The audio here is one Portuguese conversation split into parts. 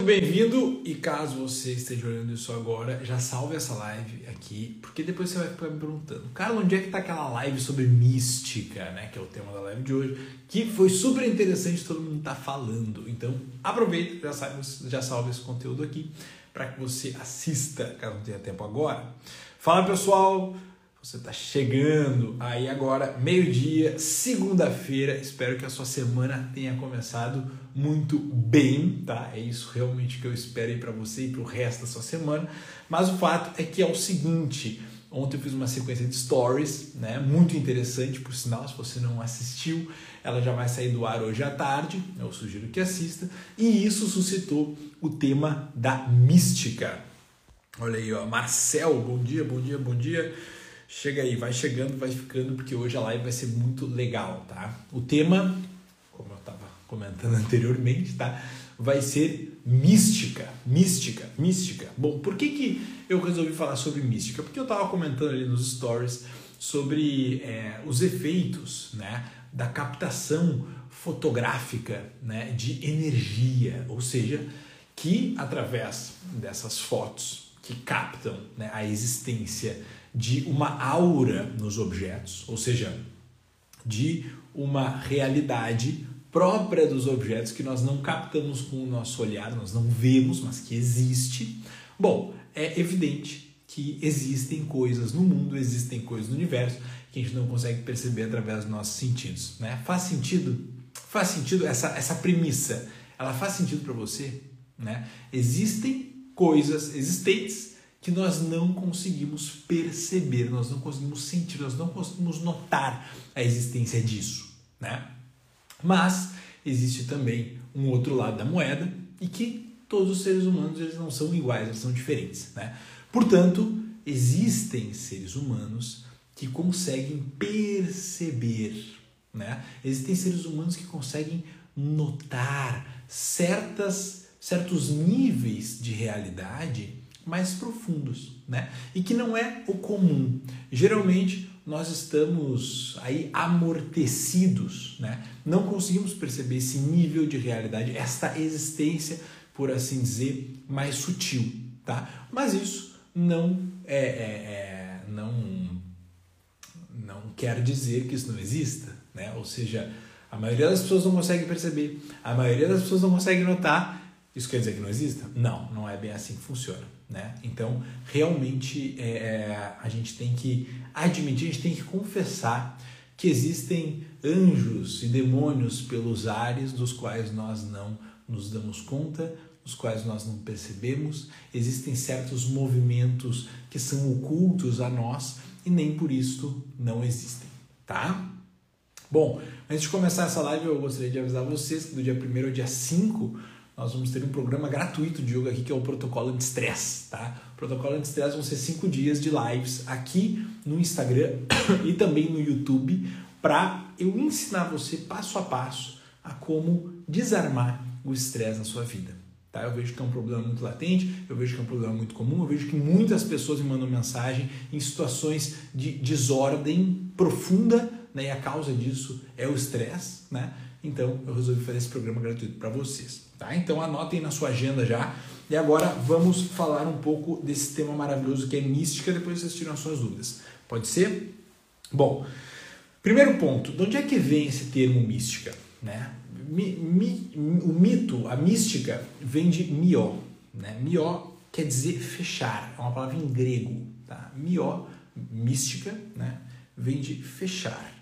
Bem-vindo e caso você esteja olhando isso agora, já salve essa live aqui, porque depois você vai ficar me perguntando, cara, onde é que tá aquela live sobre mística, né, que é o tema da live de hoje, que foi super interessante, todo mundo tá falando. Então, aproveita, já salve, já salve esse conteúdo aqui para que você assista, caso não tenha tempo agora. Fala, pessoal, você está chegando aí agora, meio-dia, segunda-feira. Espero que a sua semana tenha começado muito bem, tá? É isso realmente que eu espero aí para você e para o resto da sua semana. Mas o fato é que é o seguinte: ontem eu fiz uma sequência de stories, né? Muito interessante, por sinal, se você não assistiu, ela já vai sair do ar hoje à tarde. Eu sugiro que assista. E isso suscitou o tema da mística. Olha aí, ó, Marcel, bom dia, bom dia, bom dia. Chega aí, vai chegando, vai ficando, porque hoje a live vai ser muito legal, tá? O tema, como eu estava comentando anteriormente, tá? Vai ser mística, mística, mística. Bom, por que, que eu resolvi falar sobre mística? Porque eu estava comentando ali nos stories sobre é, os efeitos, né? Da captação fotográfica, né? De energia, ou seja, que através dessas fotos que captam né, a existência de uma aura nos objetos, ou seja, de uma realidade própria dos objetos que nós não captamos com o nosso olhar, nós não vemos, mas que existe. Bom, é evidente que existem coisas no mundo, existem coisas no universo que a gente não consegue perceber através dos nossos sentidos, né? Faz sentido? Faz sentido essa essa premissa? Ela faz sentido para você, né? Existem coisas existentes que nós não conseguimos perceber, nós não conseguimos sentir, nós não conseguimos notar a existência disso, né? Mas existe também um outro lado da moeda e que todos os seres humanos eles não são iguais, eles são diferentes, né? Portanto, existem seres humanos que conseguem perceber, né? Existem seres humanos que conseguem notar certas certos níveis de realidade mais profundos, né? E que não é o comum. Geralmente nós estamos aí amortecidos, né? Não conseguimos perceber esse nível de realidade, esta existência, por assim dizer, mais sutil, tá? Mas isso não é, é, é não não quer dizer que isso não exista, né? Ou seja, a maioria das pessoas não consegue perceber, a maioria das pessoas não consegue notar. Isso quer dizer que não exista? Não, não é bem assim que funciona. Né? Então, realmente, é, é, a gente tem que admitir, a gente tem que confessar que existem anjos e demônios pelos ares dos quais nós não nos damos conta, dos quais nós não percebemos. Existem certos movimentos que são ocultos a nós e nem por isso não existem, tá? Bom, antes de começar essa live, eu gostaria de avisar vocês que do dia 1 ao dia 5 nós vamos ter um programa gratuito de yoga aqui que é o protocolo de estresse, tá? O protocolo de estresse vão ser cinco dias de lives aqui no Instagram e também no YouTube para eu ensinar você passo a passo a como desarmar o estresse na sua vida. Tá? Eu vejo que é um problema muito latente, eu vejo que é um problema muito comum, eu vejo que muitas pessoas me mandam mensagem em situações de desordem profunda, né? e a causa disso é o estresse, né? Então eu resolvi fazer esse programa gratuito para vocês. Tá? Então anotem na sua agenda já. E agora vamos falar um pouco desse tema maravilhoso que é mística, depois vocês tiram as suas dúvidas. Pode ser? Bom, primeiro ponto, de onde é que vem esse termo mística? Né? Mi, mi, o mito, a mística, vem de mió. Né? Mió quer dizer fechar, é uma palavra em grego. Tá? Mió, mística, né? vem de fechar.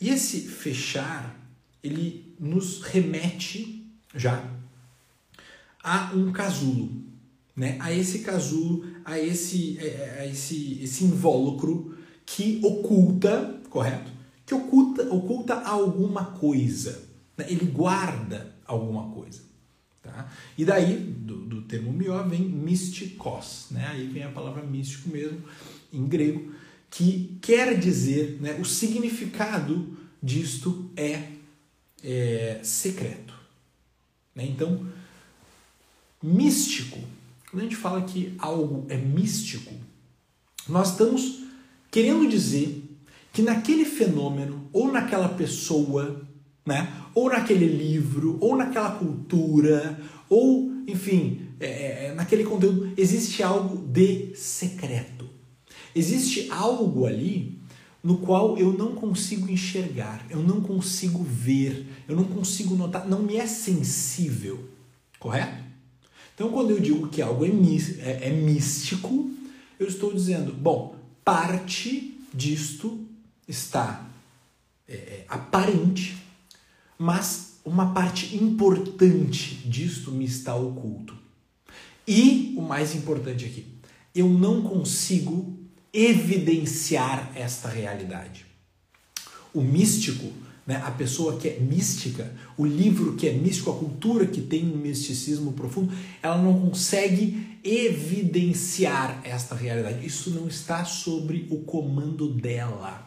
E esse fechar, ele nos remete já a um casulo, né? a esse casulo, a esse, é, é, a esse, esse invólucro que oculta, correto? Que oculta, oculta alguma coisa. Né? Ele guarda alguma coisa. Tá? E daí, do, do termo mió, vem mistikos. Né? Aí vem a palavra místico mesmo, em grego, que quer dizer, né, o significado disto é, é secreto. Né? Então, místico. Quando a gente fala que algo é místico, nós estamos querendo dizer que naquele fenômeno, ou naquela pessoa, né, ou naquele livro, ou naquela cultura, ou enfim, é, é, naquele conteúdo existe algo de secreto. Existe algo ali no qual eu não consigo enxergar, eu não consigo ver, eu não consigo notar, não me é sensível, correto? Então, quando eu digo que algo é, é, é místico, eu estou dizendo, bom, parte disto está é, é, aparente, mas uma parte importante disto me está oculto. E o mais importante aqui, eu não consigo evidenciar esta realidade. O místico, né, a pessoa que é mística, o livro que é místico, a cultura que tem um misticismo profundo, ela não consegue evidenciar esta realidade. Isso não está sobre o comando dela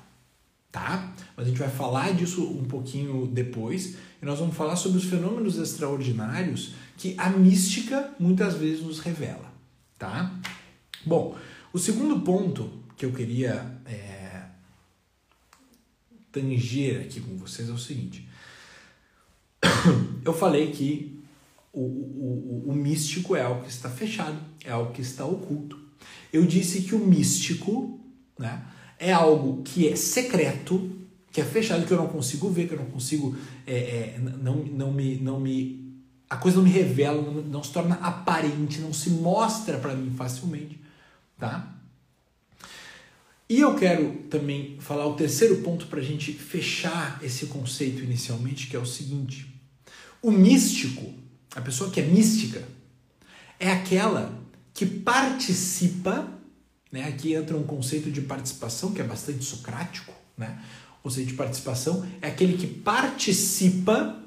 tá? Mas a gente vai falar disso um pouquinho depois e nós vamos falar sobre os fenômenos extraordinários que a mística muitas vezes nos revela, tá? Bom, o segundo ponto que eu queria é, tanger aqui com vocês é o seguinte. Eu falei que o, o, o, o místico é algo que está fechado, é algo que está oculto. Eu disse que o místico, né? é algo que é secreto, que é fechado, que eu não consigo ver, que eu não consigo. É, é, não, não, me, não me. A coisa não me revela, não, não se torna aparente, não se mostra para mim facilmente. Tá? E eu quero também falar o terceiro ponto para a gente fechar esse conceito inicialmente, que é o seguinte: o místico, a pessoa que é mística, é aquela que participa né? Aqui entra um conceito de participação que é bastante socrático. Né? O conceito de participação é aquele que participa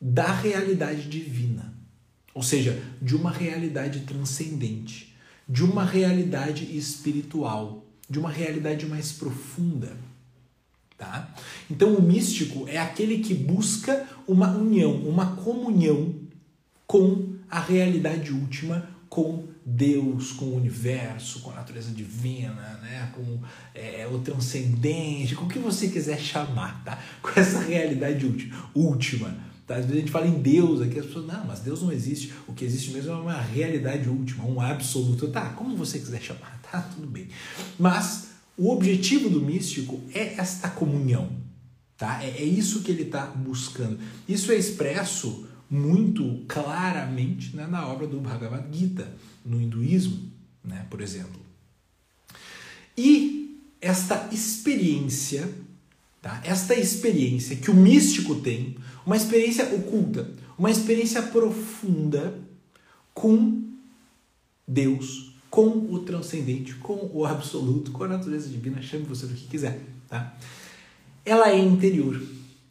da realidade divina, ou seja, de uma realidade transcendente, de uma realidade espiritual, de uma realidade mais profunda. Tá? Então, o místico é aquele que busca uma união, uma comunhão com a realidade última, com Deus, com o universo, com a natureza divina, né? com é, o transcendente, com o que você quiser chamar, tá? com essa realidade última. Tá? Às vezes a gente fala em Deus aqui, as pessoas, não, mas Deus não existe. O que existe mesmo é uma realidade última, um absoluto. Tá, como você quiser chamar, tá? Tudo bem. Mas o objetivo do místico é esta comunhão. Tá? É, é isso que ele está buscando. Isso é expresso muito claramente né, na obra do Bhagavad Gita, no hinduísmo, né, por exemplo. E esta experiência, tá, esta experiência que o místico tem, uma experiência oculta, uma experiência profunda com Deus, com o transcendente, com o absoluto, com a natureza divina, chame você do que quiser, tá? Ela é interior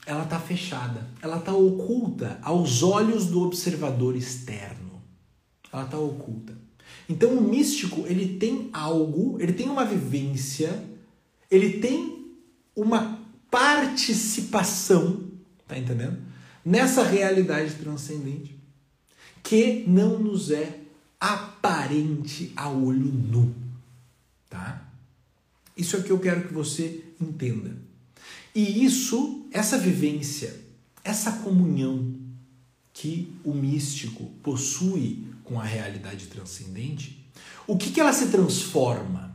ela está fechada, ela está oculta aos olhos do observador externo. Ela está oculta. Então o místico ele tem algo, ele tem uma vivência, ele tem uma participação, tá entendendo? Nessa realidade transcendente que não nos é aparente a olho nu, tá? Isso é que eu quero que você entenda. E isso, essa vivência, essa comunhão que o místico possui com a realidade transcendente, o que, que ela se transforma?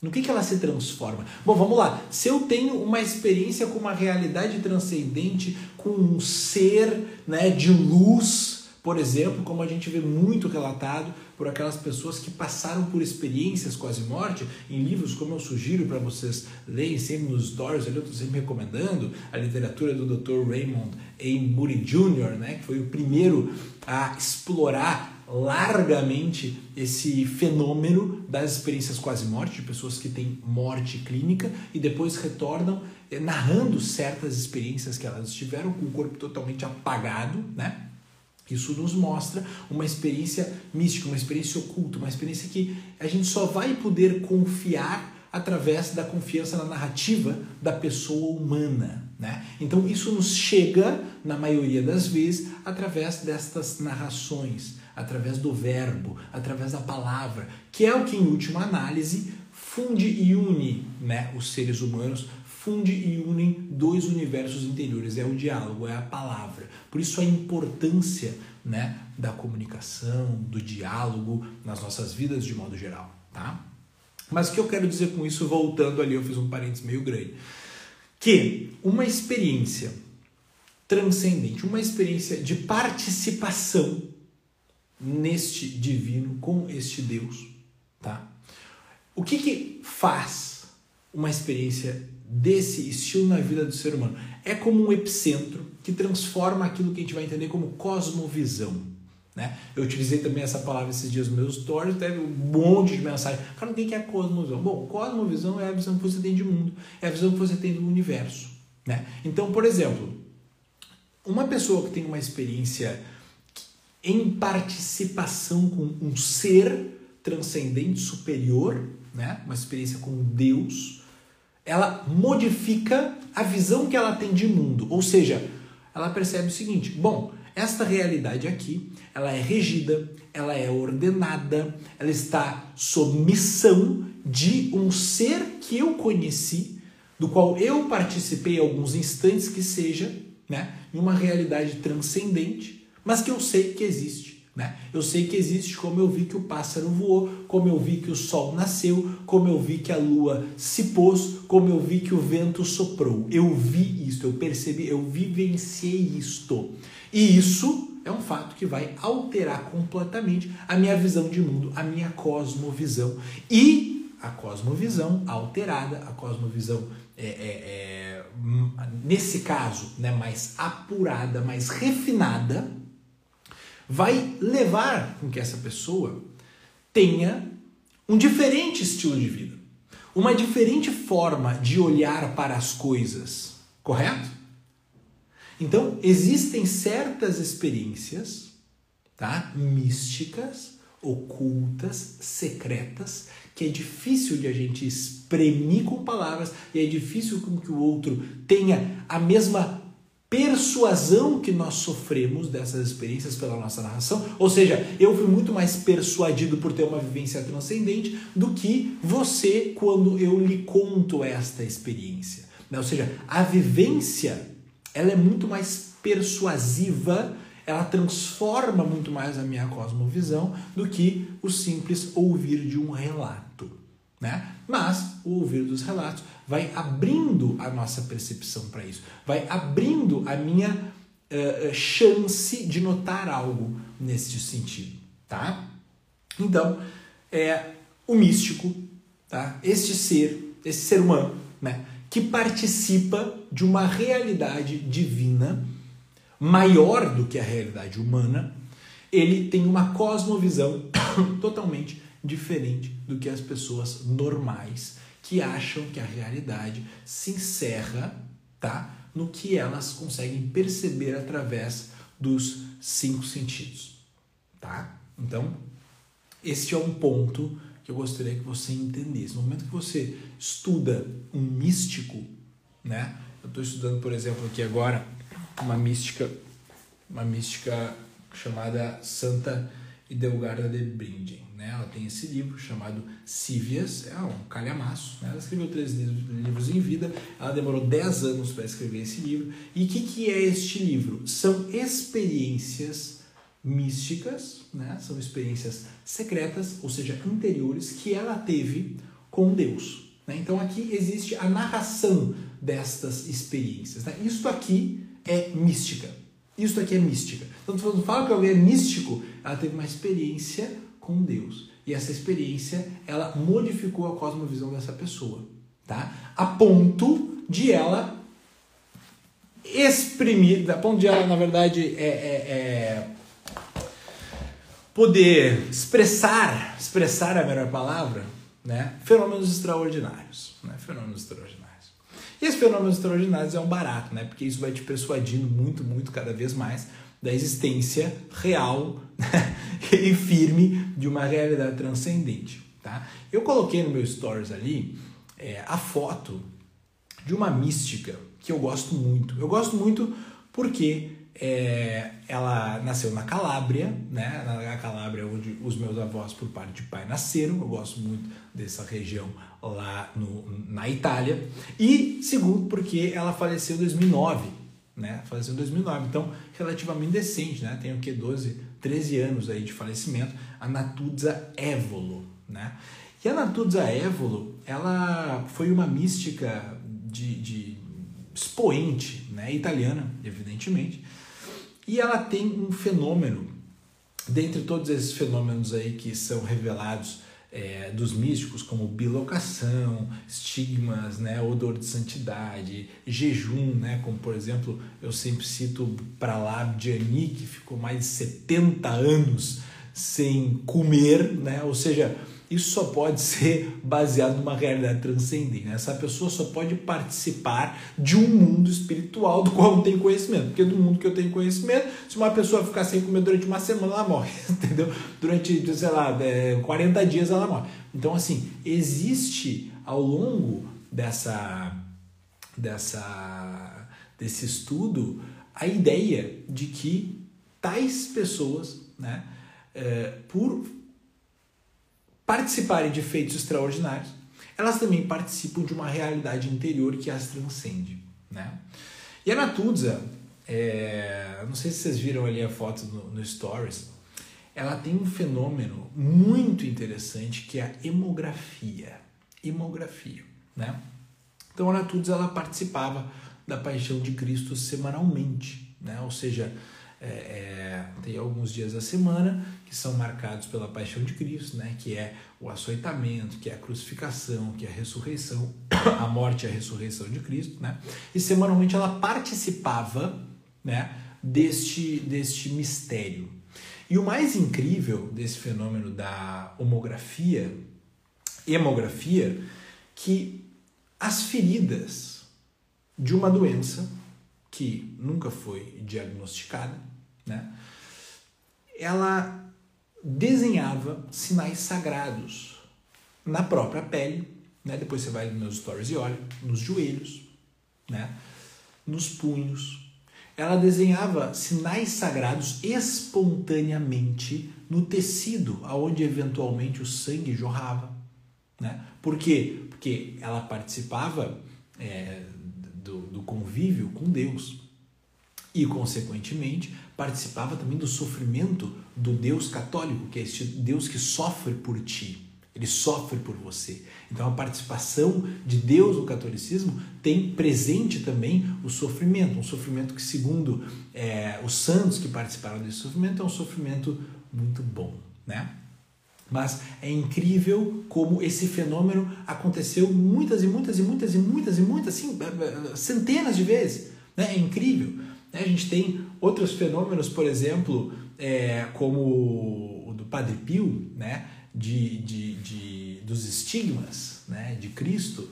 No que, que ela se transforma? Bom, vamos lá. Se eu tenho uma experiência com uma realidade transcendente, com um ser né, de luz, por exemplo, como a gente vê muito relatado por aquelas pessoas que passaram por experiências quase morte, em livros como eu sugiro para vocês lerem sempre nos stories, eu estou sempre recomendando, a literatura do Dr. Raymond A. Moody Jr., né, que foi o primeiro a explorar largamente esse fenômeno das experiências quase morte, de pessoas que têm morte clínica e depois retornam eh, narrando certas experiências que elas tiveram com o corpo totalmente apagado, né? Isso nos mostra uma experiência mística, uma experiência oculta, uma experiência que a gente só vai poder confiar através da confiança na narrativa da pessoa humana. Né? Então, isso nos chega, na maioria das vezes, através destas narrações, através do verbo, através da palavra, que é o que, em última análise, funde e une né, os seres humanos funde e unem dois universos interiores, é o diálogo, é a palavra. Por isso a importância né, da comunicação, do diálogo nas nossas vidas de modo geral, tá? Mas o que eu quero dizer com isso, voltando ali, eu fiz um parênteses meio grande, que uma experiência transcendente, uma experiência de participação neste divino, com este Deus, tá? O que que faz uma experiência desse estilo na vida do ser humano? É como um epicentro que transforma aquilo que a gente vai entender como cosmovisão. Né? Eu utilizei também essa palavra esses dias nos meus stories, teve um monte de mensagem. Cara, o que é cosmovisão? Bom, cosmovisão é a visão que você tem de mundo, é a visão que você tem do universo. Né? Então, por exemplo, uma pessoa que tem uma experiência em participação com um ser transcendente superior, né? uma experiência com Deus, ela modifica a visão que ela tem de mundo. Ou seja, ela percebe o seguinte: bom, esta realidade aqui, ela é regida, ela é ordenada, ela está sob missão de um ser que eu conheci, do qual eu participei alguns instantes que seja, né, em uma realidade transcendente, mas que eu sei que existe. Né? Eu sei que existe como eu vi que o pássaro voou, como eu vi que o sol nasceu, como eu vi que a lua se pôs, como eu vi que o vento soprou. Eu vi isto, eu percebi, eu vivenciei isto. E isso é um fato que vai alterar completamente a minha visão de mundo, a minha cosmovisão. E a cosmovisão alterada, a cosmovisão é, é, é, nesse caso, né, mais apurada, mais refinada, vai levar com que essa pessoa tenha um diferente estilo de vida, uma diferente forma de olhar para as coisas, correto? Então, existem certas experiências, tá? Místicas, ocultas, secretas, que é difícil de a gente exprimir com palavras e é difícil com que o outro tenha a mesma persuasão que nós sofremos dessas experiências pela nossa narração. Ou seja, eu fui muito mais persuadido por ter uma vivência transcendente do que você quando eu lhe conto esta experiência. Ou seja, a vivência ela é muito mais persuasiva, ela transforma muito mais a minha cosmovisão do que o simples ouvir de um relato. Né? Mas o ouvir dos relatos vai abrindo a nossa percepção para isso, vai abrindo a minha uh, chance de notar algo nesse sentido. Tá? Então, é o místico, tá? este ser, esse ser humano, né? que participa de uma realidade divina maior do que a realidade humana, ele tem uma cosmovisão totalmente diferente do que as pessoas normais que acham que a realidade se encerra, tá, no que elas conseguem perceber através dos cinco sentidos, tá? Então, este é um ponto que eu gostaria que você entendesse. No momento que você estuda um místico, né? Eu estou estudando, por exemplo, aqui agora uma mística, uma mística chamada Santa Idelgarda de Bingen. Né? Ela tem esse livro chamado Cívias, é um calhamaço. Né? Ela escreveu três livros em vida, ela demorou dez anos para escrever esse livro. E o que, que é este livro? São experiências místicas, né? são experiências secretas, ou seja, interiores, que ela teve com Deus. Né? Então aqui existe a narração destas experiências. Né? Isto aqui é mística. Isto aqui é mística. Então, quando fala que alguém é místico, ela teve uma experiência com Deus. E essa experiência, ela modificou a cosmovisão dessa pessoa. Tá? A ponto de ela exprimir, a ponto de ela, na verdade, é, é, é poder expressar, expressar a melhor palavra, né? Fenômenos extraordinários, né? Fenômenos extraordinários. E esses fenômenos extraordinários é um barato, né? Porque isso vai te persuadindo muito, muito, cada vez mais da existência real né? e firme de uma realidade transcendente, tá? Eu coloquei no meu stories ali é, a foto de uma mística que eu gosto muito. Eu gosto muito porque é, ela nasceu na Calábria, né? Na Calábria, onde os meus avós, por parte de pai, nasceram. Eu gosto muito dessa região lá no, na Itália. E segundo, porque ela faleceu em 2009, né? Faleceu em 2009, então relativamente decente, né? Tem o que 12, 13 anos aí de falecimento, a Natuzza Évolo, né? E a Natuzza Évolo, ela foi uma mística de, de expoente, né? Italiana, evidentemente, e ela tem um fenômeno, dentre todos esses fenômenos aí que são revelados é, dos místicos, como bilocação, estigmas, né, odor de santidade, jejum, né, como por exemplo, eu sempre cito para lá Gianni, que ficou mais de 70 anos sem comer, né, ou seja, isso só pode ser baseado numa realidade transcendente. Né? Essa pessoa só pode participar de um mundo espiritual do qual não tem conhecimento. Porque do mundo que eu tenho conhecimento, se uma pessoa ficar sem comer durante uma semana, ela morre. Entendeu? Durante, sei lá, 40 é, dias ela morre. Então, assim, existe ao longo dessa, dessa, desse estudo a ideia de que tais pessoas, né, é, por participarem de feitos extraordinários, elas também participam de uma realidade interior que as transcende. Né? E a Natuzza, é, não sei se vocês viram ali a foto no, no Stories, ela tem um fenômeno muito interessante que é a hemografia. Hemografia, né? Então a Natuzza ela participava da paixão de Cristo semanalmente, né? Ou seja, é, é, tem alguns dias da semana que são marcados pela paixão de Cristo, né? que é o açoitamento, que é a crucificação, que é a ressurreição, a morte e a ressurreição de Cristo. Né? E semanalmente ela participava né, deste, deste mistério. E o mais incrível desse fenômeno da homografia, hemografia, que as feridas de uma doença que nunca foi diagnosticada, né? ela desenhava sinais sagrados na própria pele, né? depois você vai nos meus stories e olha, nos joelhos, né? nos punhos. Ela desenhava sinais sagrados espontaneamente no tecido, aonde eventualmente o sangue jorrava. Né? Por quê? Porque ela participava é, do, do convívio com Deus e, consequentemente, participava também do sofrimento do Deus católico, que é este Deus que sofre por ti. Ele sofre por você. Então a participação de Deus no catolicismo tem presente também o sofrimento, um sofrimento que, segundo é, os santos que participaram desse sofrimento, é um sofrimento muito bom, né? Mas é incrível como esse fenômeno aconteceu muitas e muitas e muitas e muitas e muitas, assim, centenas de vezes. Né? É incrível. Né? A gente tem outros fenômenos, por exemplo, é, como o do Padre Pio, né? de, de, de, dos estigmas né? de Cristo,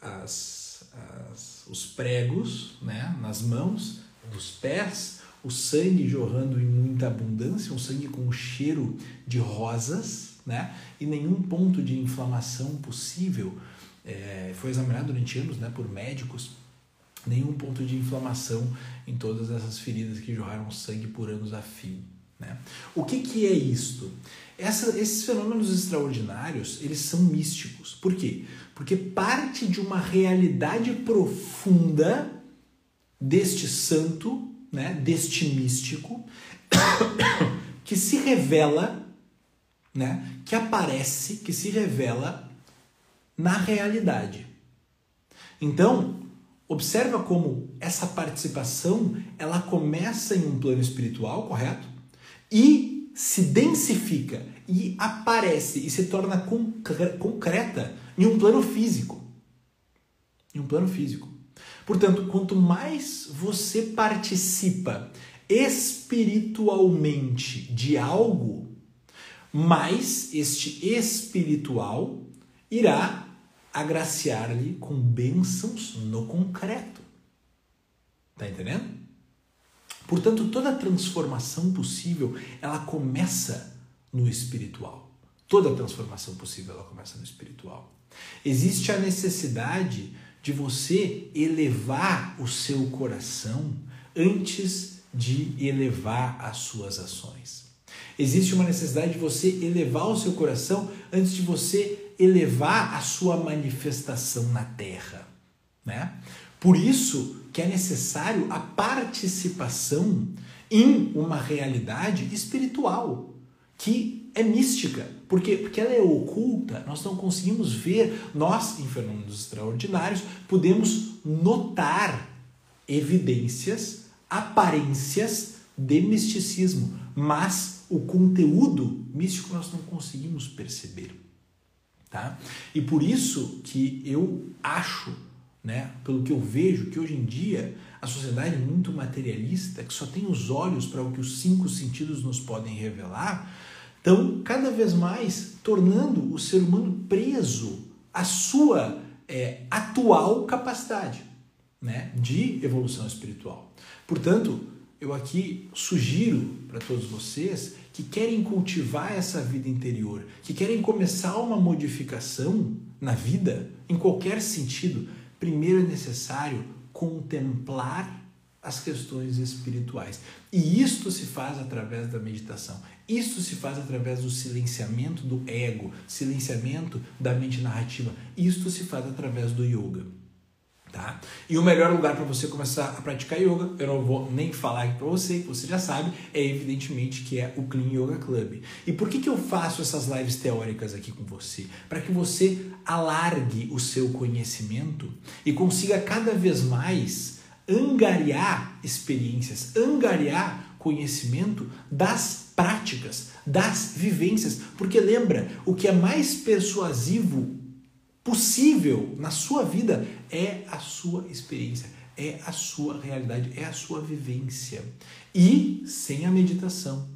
as, as, os pregos né? nas mãos, dos pés, o sangue jorrando em muita abundância, um sangue com um cheiro de rosas, né? e nenhum ponto de inflamação possível. É, foi examinado durante anos né, por médicos nenhum ponto de inflamação em todas essas feridas que jorraram sangue por anos a fio. Né? O que, que é isto? Essa, esses fenômenos extraordinários, eles são místicos. Por quê? Porque parte de uma realidade profunda deste santo, né, deste místico, que se revela, né, que aparece, que se revela na realidade. Então, Observa como essa participação ela começa em um plano espiritual, correto? E se densifica e aparece e se torna concreta em um plano físico. Em um plano físico. Portanto, quanto mais você participa espiritualmente de algo, mais este espiritual irá agraciar-lhe com bênçãos no concreto. Tá entendendo? Portanto, toda transformação possível, ela começa no espiritual. Toda transformação possível, ela começa no espiritual. Existe a necessidade de você elevar o seu coração antes de elevar as suas ações. Existe uma necessidade de você elevar o seu coração antes de você elevar a sua manifestação na terra. Né? Por isso, que é necessário a participação em uma realidade espiritual que é mística. Por quê? Porque ela é oculta, nós não conseguimos ver, nós, em fenômenos extraordinários, podemos notar evidências, aparências de misticismo, mas o conteúdo místico nós não conseguimos perceber. Tá? E por isso que eu acho, né, pelo que eu vejo, que hoje em dia a sociedade é muito materialista, que só tem os olhos para o que os cinco sentidos nos podem revelar, estão cada vez mais tornando o ser humano preso à sua é, atual capacidade né, de evolução espiritual. Portanto, eu aqui sugiro para todos vocês que querem cultivar essa vida interior, que querem começar uma modificação na vida, em qualquer sentido, primeiro é necessário contemplar as questões espirituais. E isto se faz através da meditação. Isto se faz através do silenciamento do ego, silenciamento da mente narrativa. Isto se faz através do yoga. Tá? E o melhor lugar para você começar a praticar yoga, eu não vou nem falar aqui para você, que você já sabe, é evidentemente que é o Clean Yoga Club. E por que, que eu faço essas lives teóricas aqui com você? Para que você alargue o seu conhecimento e consiga cada vez mais angariar experiências, angariar conhecimento das práticas, das vivências. Porque lembra, o que é mais persuasivo possível na sua vida é a sua experiência, é a sua realidade, é a sua vivência. E sem a meditação,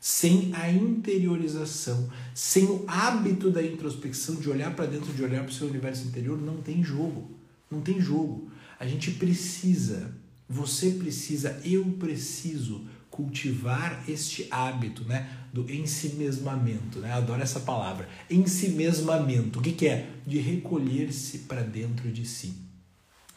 sem a interiorização, sem o hábito da introspecção, de olhar para dentro, de olhar para o seu universo interior, não tem jogo. Não tem jogo. A gente precisa, você precisa, eu preciso cultivar este hábito, né, do ensimesmamento, né? Adoro essa palavra, ensimesmamento. O que, que é? De recolher-se para dentro de si.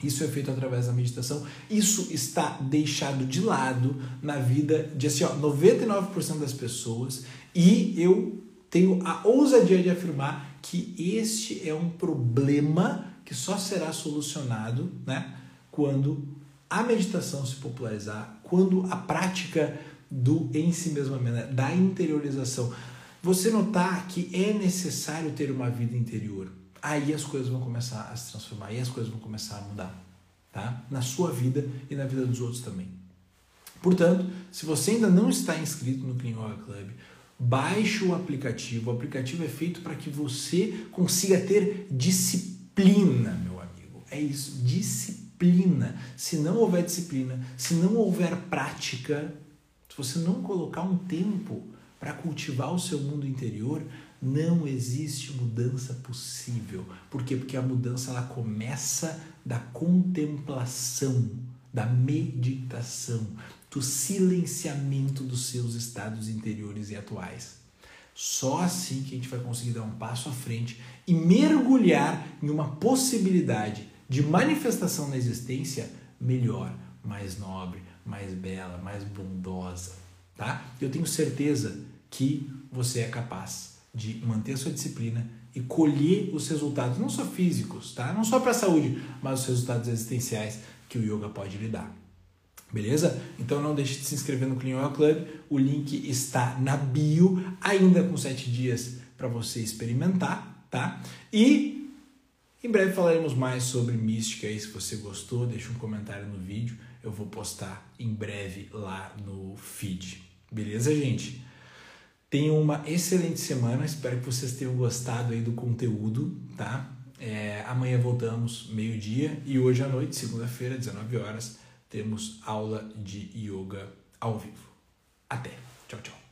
Isso é feito através da meditação. Isso está deixado de lado na vida de assim, ó, 99% das pessoas e eu tenho a ousadia de afirmar que este é um problema que só será solucionado né, quando a meditação se popularizar, quando a prática do em si mesma, né, da interiorização, você notar que é necessário ter uma vida interior, aí as coisas vão começar a se transformar, aí as coisas vão começar a mudar, tá? Na sua vida e na vida dos outros também. Portanto, se você ainda não está inscrito no Clean Yoga Club, baixe o aplicativo. O aplicativo é feito para que você consiga ter disciplina disciplina, meu amigo. É isso, disciplina. Se não houver disciplina, se não houver prática, se você não colocar um tempo para cultivar o seu mundo interior, não existe mudança possível. Por quê? Porque a mudança ela começa da contemplação, da meditação, do silenciamento dos seus estados interiores e atuais. Só assim que a gente vai conseguir dar um passo à frente e mergulhar em uma possibilidade de manifestação na existência melhor, mais nobre, mais bela, mais bondosa, tá? Eu tenho certeza que você é capaz de manter a sua disciplina e colher os resultados, não só físicos, tá? Não só para a saúde, mas os resultados existenciais que o yoga pode lhe dar. Beleza? Então não deixe de se inscrever no Clean Oil Club. O link está na bio, ainda com 7 dias para você experimentar, tá? E em breve falaremos mais sobre mística aí. Se você gostou, deixa um comentário no vídeo. Eu vou postar em breve lá no feed. Beleza, gente? Tenham uma excelente semana. Espero que vocês tenham gostado aí do conteúdo, tá? É, amanhã voltamos meio-dia e hoje à noite, segunda-feira, 19 horas temos aula de yoga ao vivo. Até. Tchau, tchau.